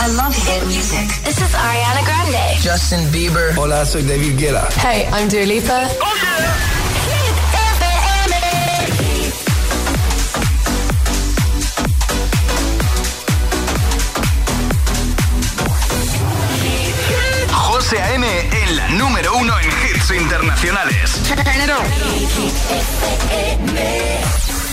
I love hit music. This is Ariana Grande. Justin Bieber. Hola, soy David Guetta. Hey, I'm Dua Lipa. José A.M. en la número uno en hits internacionales.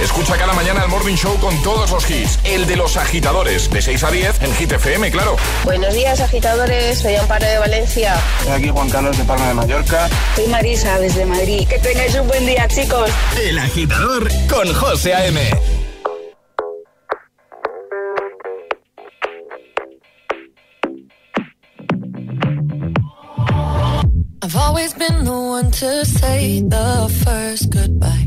Escucha cada mañana el Morning Show con todos los hits. El de los agitadores, de 6 a 10 en Hit FM, claro. Buenos días, agitadores. Soy Amparo de Valencia. Soy aquí Juan Carlos de Palma de Mallorca. Soy Marisa desde Madrid. Que tengáis un buen día, chicos. El agitador con José A.M. I've always been the one to say the first goodbye.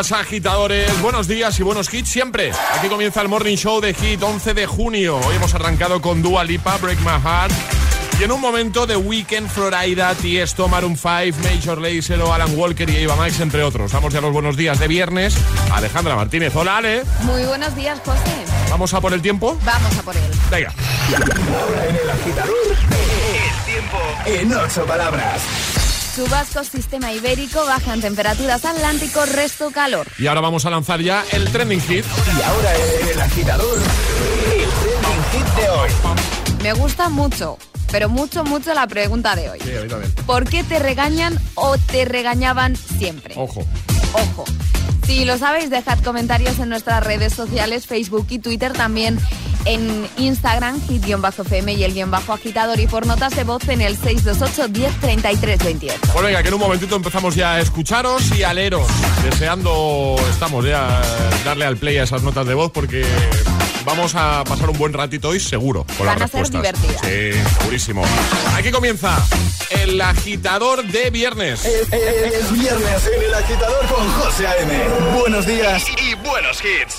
días, agitadores. Buenos días y buenos hits siempre. Aquí comienza el Morning Show de Hit 11 de junio. Hoy hemos arrancado con Dua Lipa, Break My Heart. Y en un momento de Weekend, Florida, Tiesto, Maroon 5, Major Lazer, Alan Walker y Eva Max, entre otros. Damos ya los buenos días de viernes. Alejandra Martínez, hola Ale. Muy buenos días, José. ¿Vamos a por el tiempo? Vamos a por él. Venga. Ahora en el agitador, el tiempo en ocho palabras. Chubascos, sistema ibérico, bajan temperaturas Atlántico, resto calor. Y ahora vamos a lanzar ya el trending hit. Y ahora el agitador, el trending hit de hoy. Me gusta mucho, pero mucho, mucho la pregunta de hoy. Sí, a mí también. ¿Por qué te regañan o te regañaban siempre? Ojo. Ojo. Si lo sabéis, dejad comentarios en nuestras redes sociales, Facebook y Twitter, también en Instagram, hit-fm y el guion bajo agitador y por notas de voz en el 628 10 33 28. Pues venga, que en un momentito empezamos ya a escucharos y a leeros. Deseando, estamos ya, darle al play a esas notas de voz porque vamos a pasar un buen ratito hoy seguro con Van las a ser divertidas. Sí, segurísimo. Aquí comienza el agitador de viernes. Es, es- es viernes en el agitador con José A.M. Buenos días Y buenos hits.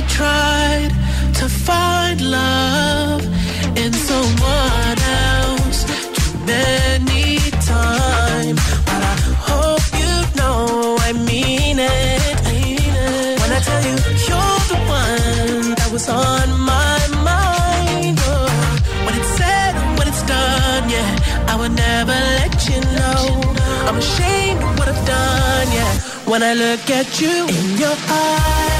I tried to find love in someone else too many times, but I hope you know I mean it. I mean it. When I tell you you're the one that was on my mind, oh, when it's said when it's done, yeah, I would never let you know. I'm ashamed of what I've done, yeah. When I look at you in your eyes,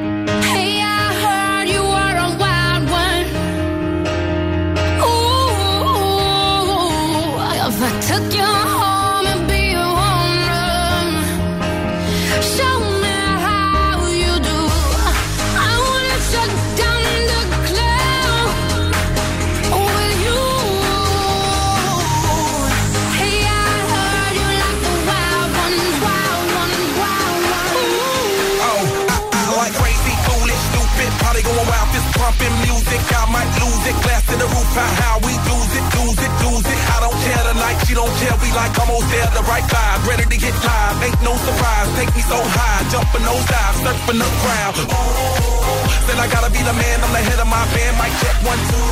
We lose it, lose it, lose it. I don't care tonight, she don't care. We like almost there, the right vibe, ready to get live. Ain't no surprise, take me so high, jumping those dives, surfing the crowd. Ooh, then I gotta be the man, I'm the head of my band. Mic check one two.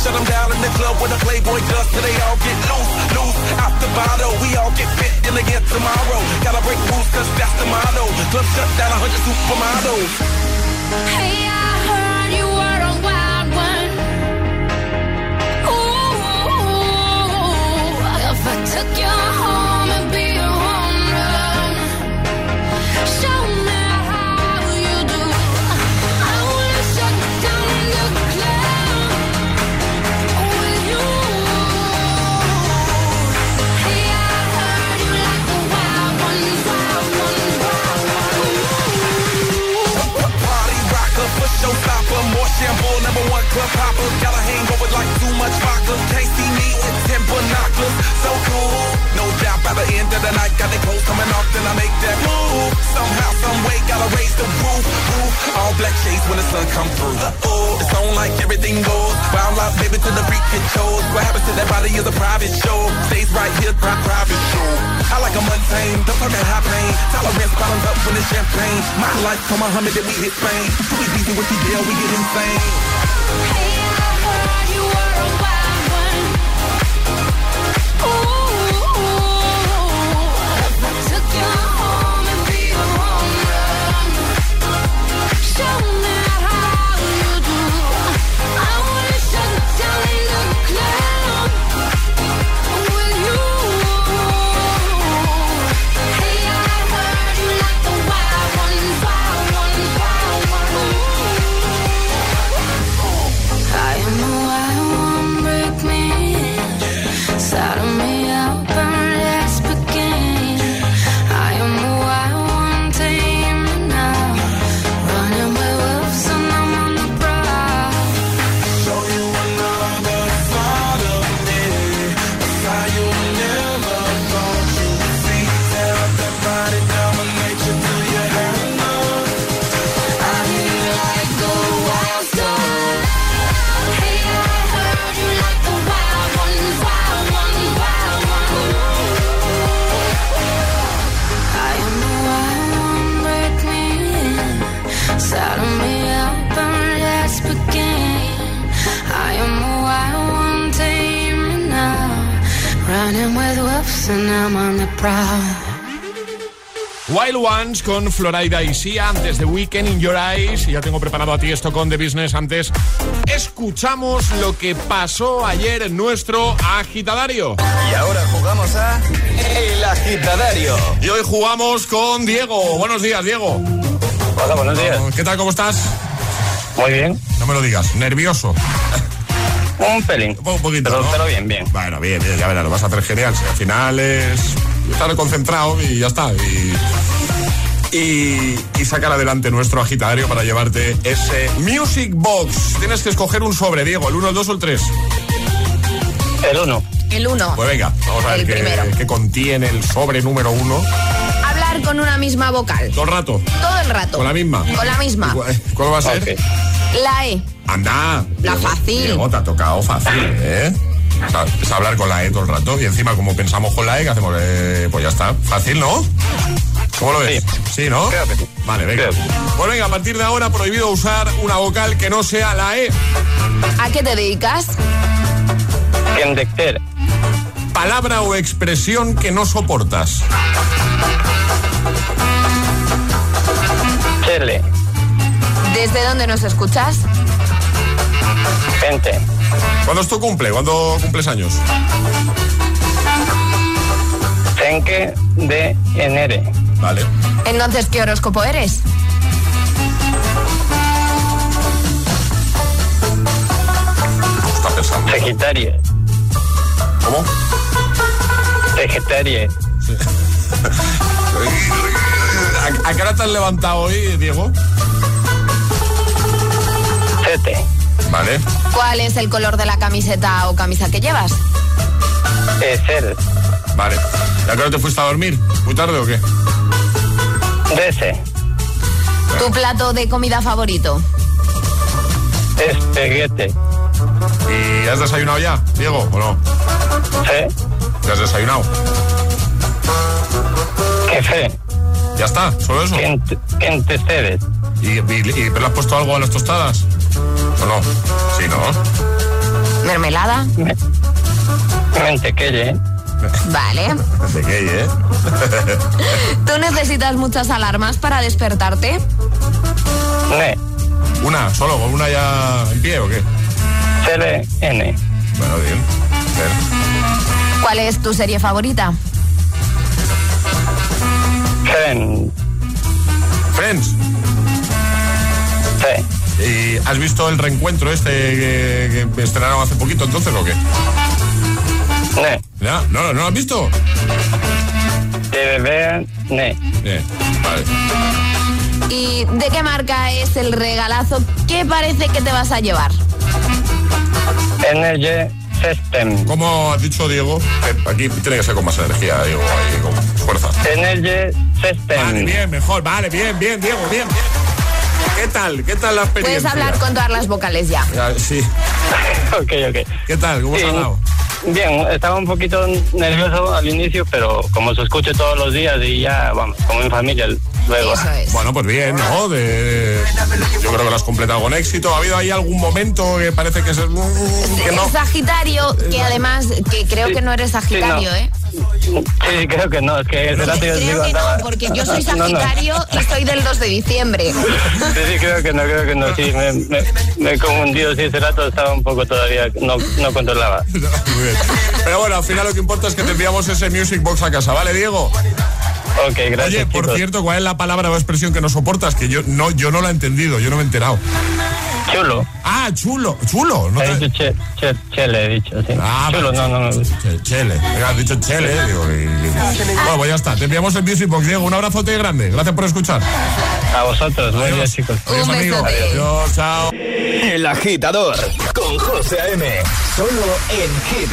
Shut them down in the club with a Playboy does till they all get loose, loose. Out the bottle, we all get fit in again tomorrow. Gotta break rules, cause that's the motto. Club shut down, a hundred supermodels. Hey, I shampoo, number one club hopper. Got a hangover like too much vodka. Can't see me by the end of the night, got the clothes coming off, then I make that move. Somehow, some way, gotta raise the roof, roof. All black shades when the sun come through. Oh, it's on like everything goes. Wild out, baby, to the freak it. What happens to that body is a private show. Stays right here, pri- private show. I like a mundane, don't talk high pain. Tolerance bottoms up when it's champagne. My life, come Muhammad, then we hit Spain. Too easy with the deal, we get insane. Hey, I heard you were a wild Running with wolves and I'm on the prowl. Wild Ones con Florida y Sia antes de Weekend in Your Eyes. Y ya tengo preparado a ti esto con The Business. Antes escuchamos lo que pasó ayer en nuestro agitadario. Y ahora jugamos a El Agitadario. Y hoy jugamos con Diego. Buenos días, Diego. Hola, buenos días. ¿Qué tal? ¿Cómo estás? Muy bien. No me lo digas. ¿Nervioso? Un pelín. Un poquito, Pero, ¿no? pero bien, bien. Bueno, bien, bien, ya verás, lo vas a hacer genial. Si al final es estar concentrado y ya está. Y, y, y sacar adelante nuestro agitario para llevarte ese Music Box. Tienes que escoger un sobre, Diego, el 1, el 2 o el 3. El uno. El uno. Pues venga, vamos a ver El qué, contiene el sobre número 1. Hablar con una misma vocal. Todo el rato, Todo el rato. con la misma. Con la misma. ¿Cuál, va a ser? La E. Anda. La Diego, fácil. Diego, te ha tocado fácil, ¿eh? Es hablar con la E todo el rato. Y encima, como pensamos con la E, ¿qué hacemos? Eh, pues ya está. Fácil, ¿no? ¿Cómo lo ves? Sí, ¿no? Creo que sí. Vale, venga. Que sí. Pues venga, a partir de ahora prohibido usar una vocal que no sea la E. ¿A qué te dedicas? Gendecter. Palabra o expresión que no soportas. Chele. ¿Desde dónde nos escuchas? Gente. ¿Cuándo es tu cumple? ¿Cuándo cumples años? Senke de Enere. Vale. Entonces, ¿qué horóscopo eres? Está pensando. Sagitario. ¿Cómo? Sagitario. ¿A, a qué hora te has levantado hoy, Diego? Vale. ¿Cuál es el color de la camiseta o camisa que llevas? Eser. Vale. ¿Y a qué hora te fuiste a dormir? ¿Muy tarde o qué? Dese. ¿Tu plato de comida favorito? Espeguete. ¿Y has desayunado ya, Diego, o no? Sí. ¿Ya has desayunado? ¿Qué fe? Ya está, solo eso. ¿Qué, ent- qué antecedes? ¿Y, y, y- pero le has puesto algo a las tostadas? ¿O no? Sí, ¿no? ¿Mermelada? Mentequelle, ¿eh? Vale. ¿De qué, eh? ¿Tú necesitas muchas alarmas para despertarte? ¿Una solo? ¿Con una ya en pie o qué? CLN. Bueno, bien. Bien. ¿Cuál es tu serie favorita? Friends, Sí. ¿Y has visto el reencuentro este que, que estrenaron hace poquito entonces o qué? Ne. ¿Ya? ¿No, no lo has visto? De bebé, ne. Bien, vale. ¿Y de qué marca es el regalazo que parece que te vas a llevar? Energy System. Como ha dicho Diego, eh, aquí tiene que ser con más energía, Diego, ahí con fuerza. Energy System. Vale, bien, mejor, vale, bien, bien, Diego, bien, bien. ¿Qué tal? ¿Qué tal la experiencia? Puedes hablar con todas las vocales ya. Ya, sí. ok, ok. ¿Qué tal? ¿Cómo has hablado? Bien, estaba un poquito nervioso al inicio, pero como se escucha todos los días y ya, vamos, como en familia luego. Es. Bueno, pues bien, ¿no? De, yo creo que lo has completado con éxito. ¿Ha habido ahí algún momento que parece que es... Que no? Sagitario, que además, que creo Sí, que no eres Sagitario, sí, no. ¿eh? Sí, creo que no, es que ese rato yo Creo digo, que no, porque yo soy No, no. Sagitario y soy del 2 de diciembre. Sí, sí, creo que no, creo que no, sí, me, me, me he confundido, sí, ese rato estaba un poco todavía, no, no controlaba. Muy bien. Pero bueno, al final lo que importa es que te enviamos ese Music Box a casa, ¿vale, Diego? Ok, gracias, Oye, por chicos. cierto, ¿cuál es la palabra o expresión que no soportas? Que yo no, yo no la he entendido, yo no me he enterado. Chulo. Ah, chulo, chulo. ¿no He te- dicho che, che, chele, he dicho, sí. Ah, Chulo, no, no, no. che- Chele. Venga, has dicho chele. Digo, y- y- Bueno, pues ya está. Te enviamos el Music Box, Diego. Un abrazote grande. Gracias por escuchar. A vosotros, buen día, Adiós. chicos. Adiós, Un amigo. besote. Adiós, chao. El agitador con José A.M. Solo en Hit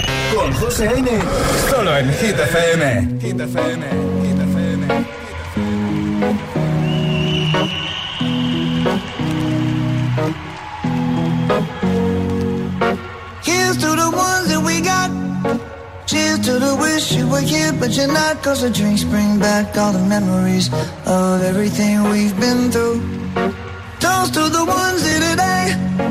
con José A.M. Solo en Hit FM. Hit FM. Hit FM. Here's to the ones that we got. Cheers to the wish you were here, but you're not. Cause the drinks bring back all the memories of everything we've been through. Toast to the ones here today.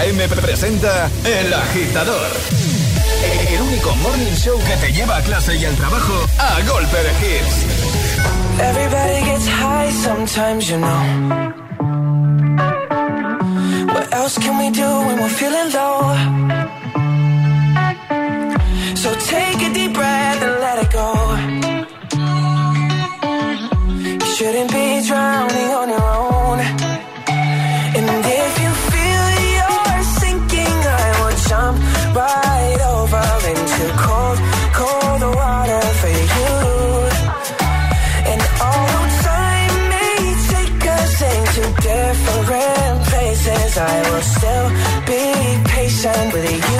A.M. presenta El Agitador. El único morning show que te lleva a clase y al trabajo a golpe de hits. Everybody gets high sometimes, you know. What else can we do when we're feeling low? believe you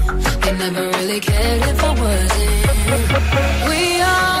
never really cared if I wasn't. We all.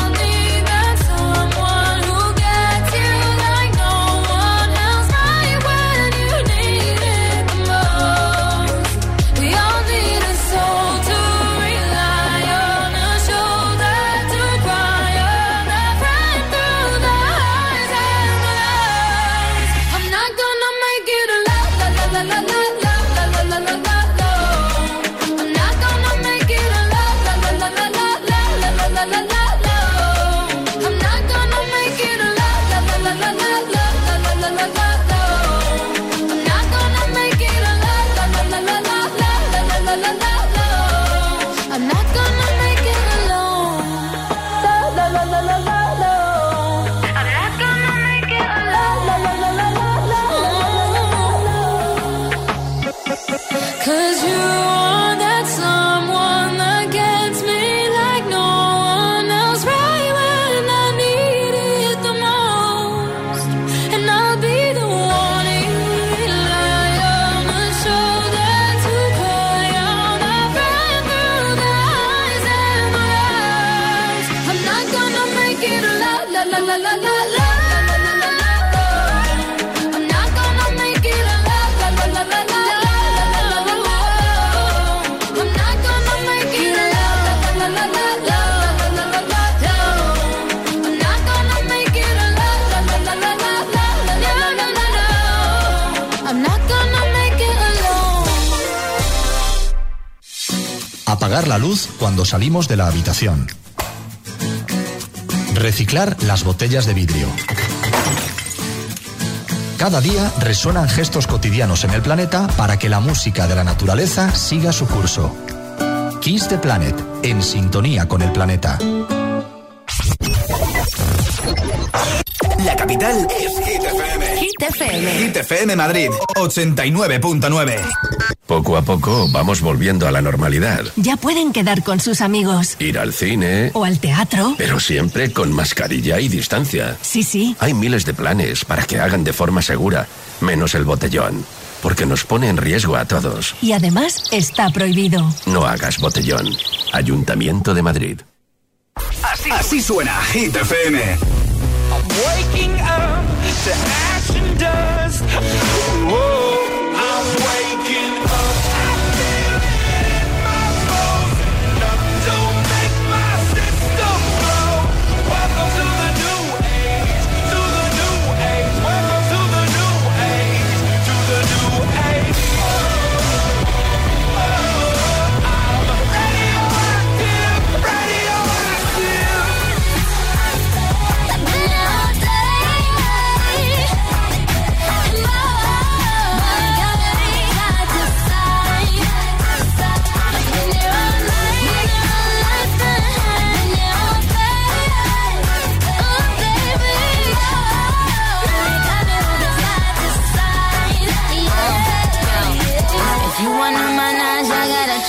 cuando salimos de la habitación. Reciclar las botellas de vidrio. Cada día resuenan gestos cotidianos en el planeta para que la música de la naturaleza siga su curso. Kiss the Planet, en sintonía con el planeta. La capital es ITFM. ITFM. ITFM Madrid, 89.9. Poco a poco vamos volviendo a la normalidad. Ya pueden quedar con sus amigos. Ir al cine. O al teatro. Pero siempre con mascarilla y distancia. Sí, sí. Hay miles de planes para que hagan de forma segura, menos el botellón. Porque nos pone en riesgo a todos. Y además está prohibido. No hagas botellón. Ayuntamiento de Madrid. Así, suena Hit FM.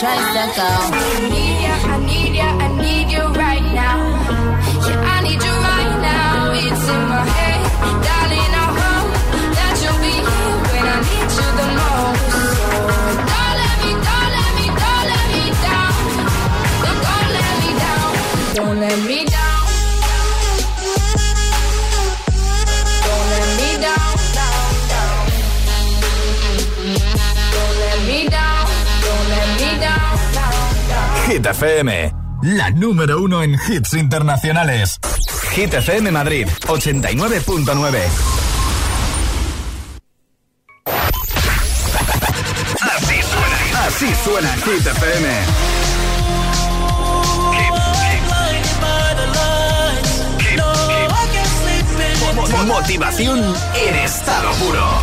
Try to go. Hit la número uno en hits internacionales. Hit FM Madrid, 89.9. Así suena, así suena Hit Motivación en estado puro.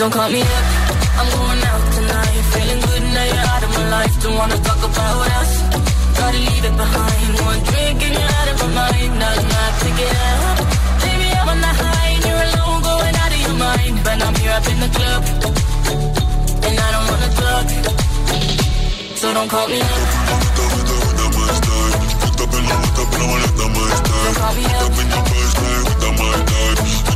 Don't call me up, I'm going out tonight. Feeling good now you're out of my life. Don't wanna talk about us. Gotta leave it behind. One drink and you're out of my mind. Not enough to get up. Baby, I'm on the high and you're alone, going out of your mind. But I'm here up in the club, and I don't wanna talk. So don't call me up. Don't call me up.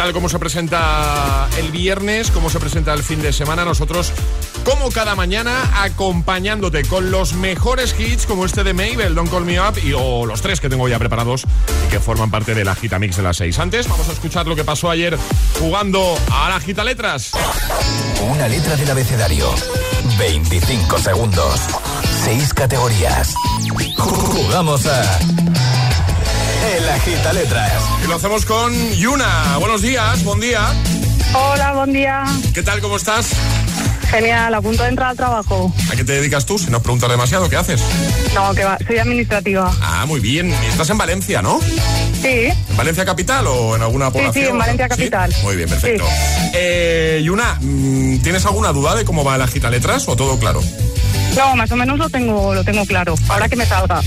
¿Qué tal? ¿Cómo se presenta el viernes? ¿Cómo se presenta el fin de semana? Nosotros, como cada mañana, acompañándote con los mejores hits como este de Mabel, Don't Call Me Up, y o los tres que tengo ya preparados y que forman parte de la Gita Mix de las seis. Antes, vamos a escuchar lo que pasó ayer jugando a la Gita Letras. Una letra del abecedario. 25 segundos. 6 categorías. Jugamos a. El Agita Letras. Y lo hacemos con Yuna. Buenos días, buen día. Hola, buen día. ¿Qué tal? ¿Cómo estás? Genial, a punto de entrar al trabajo. ¿A qué te dedicas tú? Si no preguntas demasiado, ¿qué haces? No, que va, soy administrativa. Ah, muy bien. Y Estás en Valencia, ¿no? Sí, ¿En Valencia capital o en alguna sí, población? sí, en Valencia capital. Muy bien, perfecto. Eh, Yuna, mm, ¿tienes alguna duda de cómo va la gita letras o todo claro? No, más o menos lo tengo, lo tengo claro. Ahora que me salga.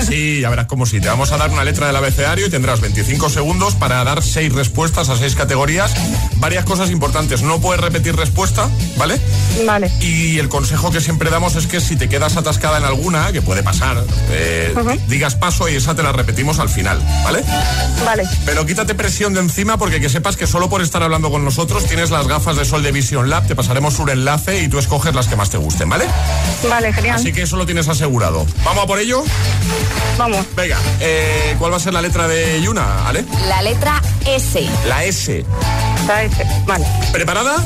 Sí, ya verás cómo sí. Te vamos a dar una letra del abecedario y tendrás 25 segundos para dar seis respuestas a seis categorías. Varias cosas importantes. No puedes repetir respuesta, ¿vale? Vale. Y el consejo que siempre damos es que si te quedas atascada en alguna, que puede pasar, eh, digas paso y esa te la repetimos al final, ¿vale? Vale. Pero quítate presión de encima porque que sepas que solo por estar hablando con nosotros tienes las gafas de sol de Vision Lab, te pasaremos un enlace y tú escoges las que más te gusten, ¿vale? Vale, genial. Así que eso lo tienes asegurado. ¿Vamos a por ello? Vamos. Venga, eh, ¿cuál va a ser la letra de Yuna, Ale? La letra S. La S. La S. Vale. ¿Preparada?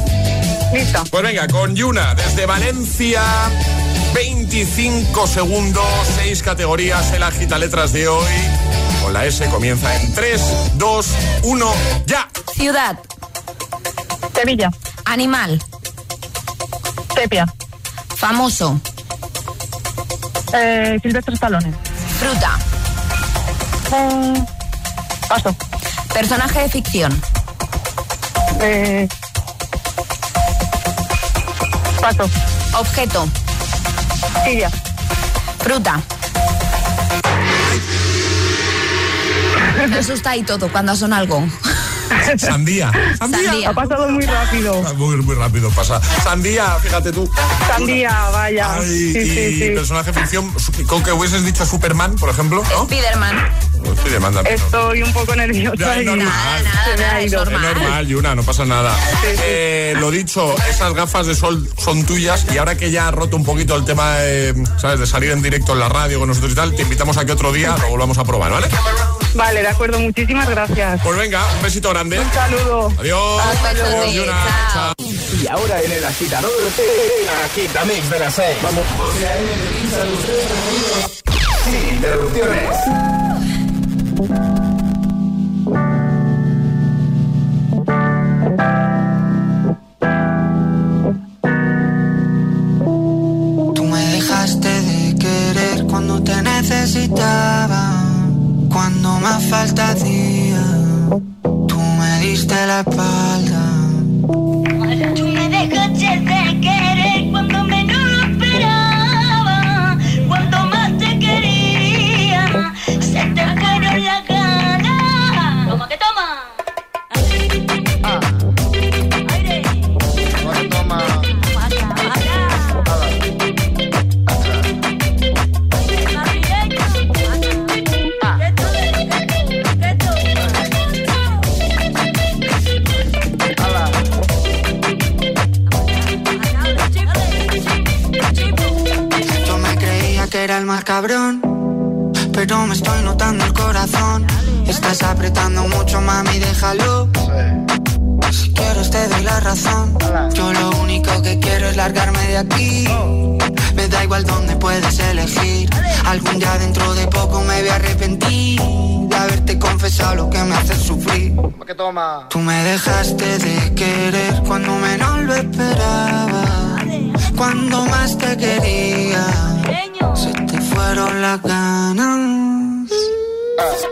Listo. Pues venga, con Yuna, desde Valencia, 25 segundos, 6 categorías, el agita letras de hoy. Con la S comienza en 3, 2, 1, ya. Ciudad. Sevilla. Animal. Sepia. Famoso. Eh, Silvestre Stallone. Fruta. Eh, paso. Personaje de ficción. Eh, paso. Objeto. Silla. Fruta. Me asusta y todo cuando son algo. Sandía. Sandía. Ha pasado muy rápido. Ah, Muy, muy rápido pasa. Sandía, fíjate tú. Sandía, vaya. Ay, sí, y sí, sí. personaje de ficción, con que hubieses dicho Superman, por ejemplo, ¿no? Spiderman. Spiderman también. Estoy un poco nerviosa. Ya, es normal. Se me ha ido. Es normal, Yuna, no pasa nada. Eh, lo dicho, esas gafas de sol son tuyas y ahora que ya ha roto un poquito el tema, eh, ¿sabes? De salir en directo en la radio con nosotros y tal, te invitamos a que otro día lo volvamos a probar, ¿vale? Vale, de acuerdo. Muchísimas gracias. Pues venga, un besito grande. Un saludo. Adiós. Hasta luego. Yuna, chao. Y ahora en el agitador, el agitamix de las 6. Vamos. Sin interrupciones. Tú me dejaste de querer cuando te necesitaba, cuando más falta hacía. Tú me diste la espalda. Déjalo. Si quieres te doy la razón. Yo lo único que quiero es largarme de aquí. Me da igual dónde puedes elegir. Algún día dentro de poco me voy a arrepentir de haberte confesado lo que me hace sufrir. Tú me dejaste de querer cuando menos lo esperaba. Cuando más te quería, se te fueron las ganas. De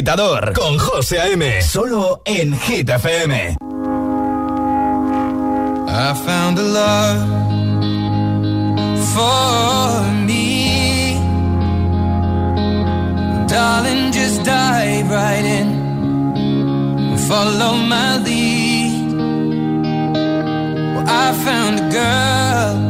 agitador con José A.M. Solo en Hit FM. I found a love for me. Darling, just dive right in. Follow my lead. Well, I found a girl.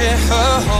share her home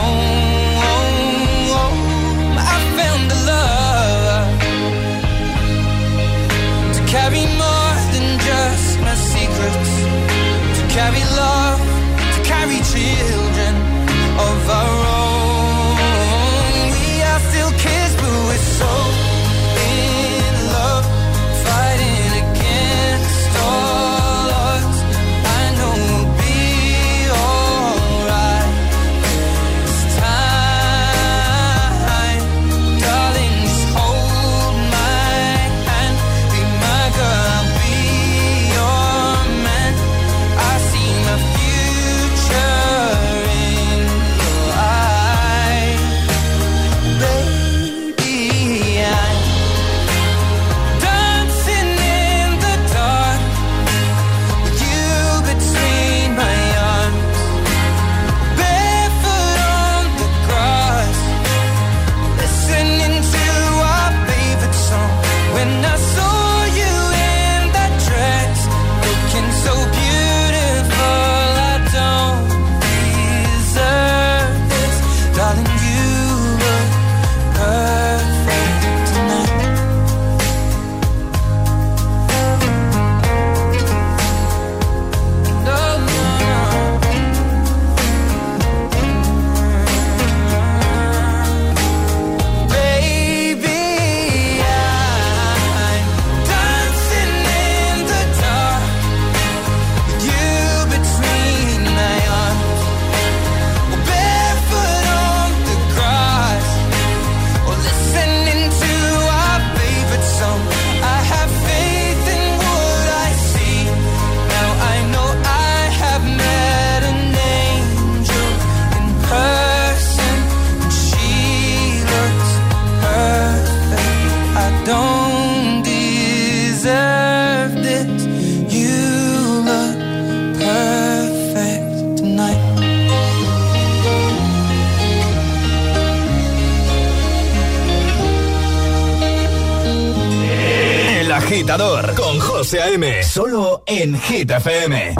José Solo en Hit FM.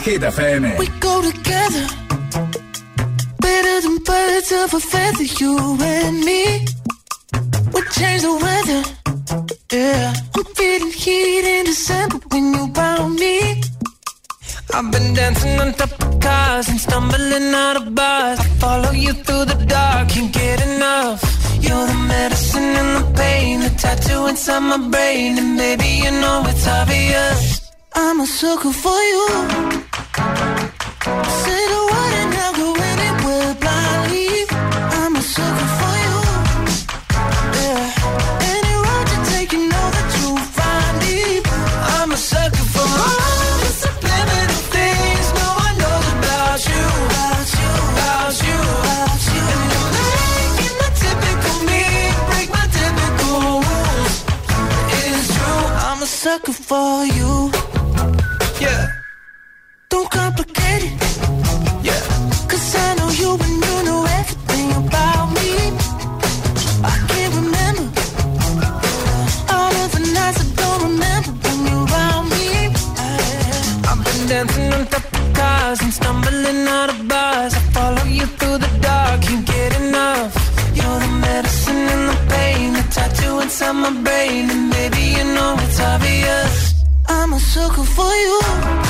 Hit FM. sucker for you. Yeah. Don't complicate it. Yeah. Cause I know you and you know everything about me. I can't remember all of the nights I don't remember when you're around me. I've been dancing on top of cars and stumbling out of my brain, and maybe you know it's obvious. I'm a sucker for you.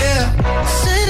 yeah.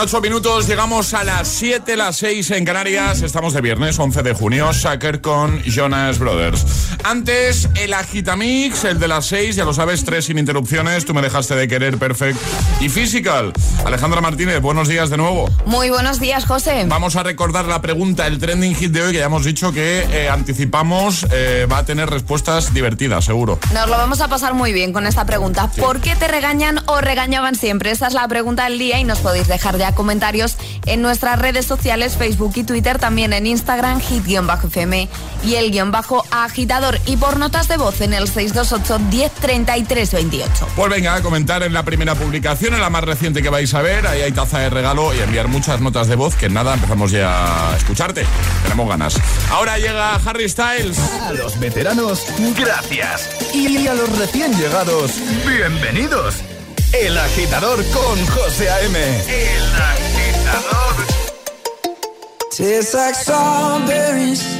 8 minutos, llegamos a las 7, las 6 en Canarias. Estamos de viernes, 11 de junio. Sacker con Jonas Brothers. Antes, el Agitamix, el de las 6, ya lo sabes, tres sin interrupciones. Tú me dejaste de querer, perfect. Y Physical. Alejandra Martínez, buenos días de nuevo. Muy buenos días, José. Vamos a recordar la pregunta, el trending hit de hoy, que ya hemos dicho que eh, anticipamos, eh, va a tener respuestas divertidas, seguro. Nos lo vamos a pasar muy bien con esta pregunta. ¿Por qué te regañan o regañaban siempre? Esa es la pregunta del día y nos podéis dejar ya comentarios en nuestras redes sociales, Facebook y Twitter, también en Instagram, hit-fm y el guion bajo agitador. Y por notas de voz en el 628-103328. Pues venga, a comentar en la primera publicación, en la más reciente que vais a ver. Ahí hay taza de regalo y enviar muchas notas de voz, que en nada empezamos ya a escucharte. Tenemos ganas. Ahora llega Harry Styles. A los veteranos, gracias. Y a los recién llegados, bienvenidos. El agitador con José A.M. El agitador. Tastes like strawberries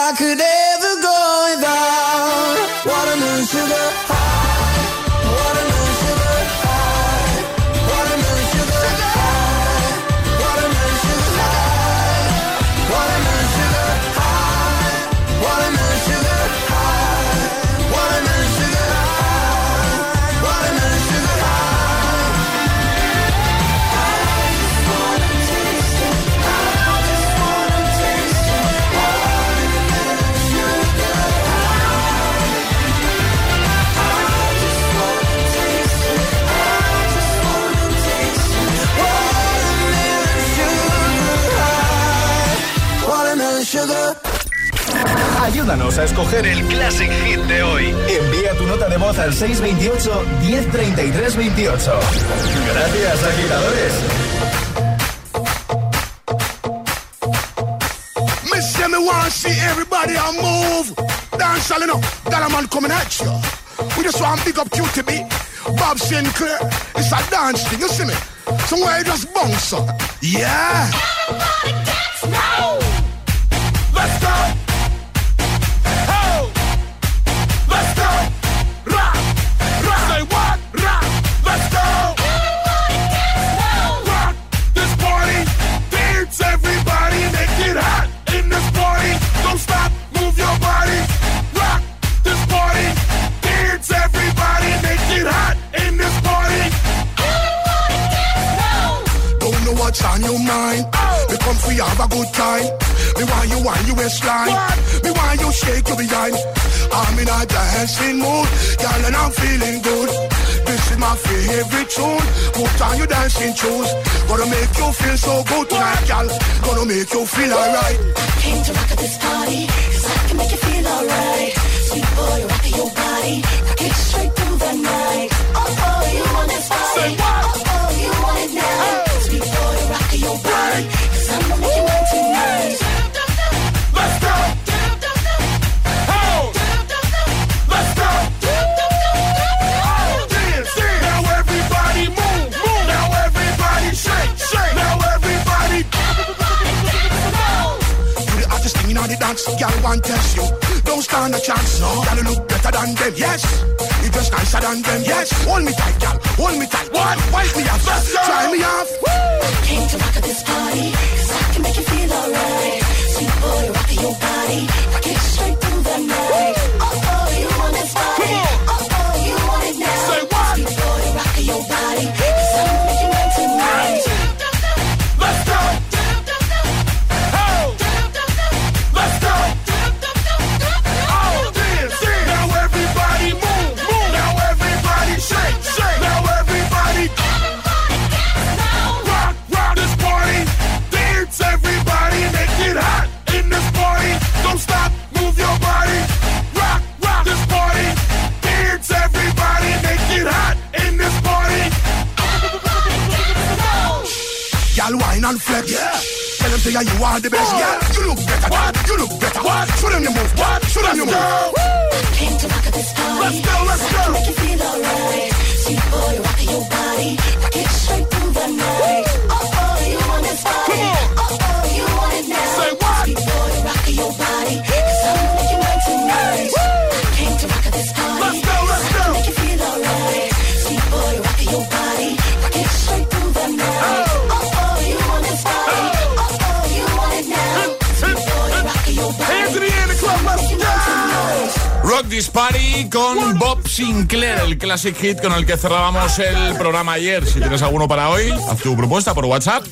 a escoger el Classic Hit de hoy. Envía tu nota de voz al 628 1033 28. Gracias, agitadores. Me want to see everybody on move. Dance all know. That a man coming at you. We just want big up QTB. Bob Sinclair. It's a dance thing, you see me? Somewhere you just bounce up. Yeah. Everybody dance now. I'm feeling good. This is my favorite tune. Put on your dancing shoes. Gonna make you feel so good tonight, girl. Gonna make you feel alright. Came to rock at this party, cause I can make you feel alright. Sweet boy, rock your body, rock it straight through the night. Oh, oh, you want this body? Say what? Thing on the dance, girl want test you. Don't stand a chance, no. Girl you look better than them, yes. You just nicer than them, yes. Hold me tight, girl. Hold me tight. What? Wipe me off, let's. Try me off. Came to rock at this party, cause I can make you feel alright. Sweet boy, rock your body, rock it straight through the night. Oh, oh, you want this body? Oh, oh, say you are the best. Yeah. You look better. What? You look better. What? Show them your move. What? Show them your move. Came to rock at this party. Let's go, let's go. make you feel alright. Sweet boy, rock your body, Party con Bob Sinclair, el classic hit con el que cerrábamos el programa ayer. Si tienes alguno para hoy, haz tu propuesta por WhatsApp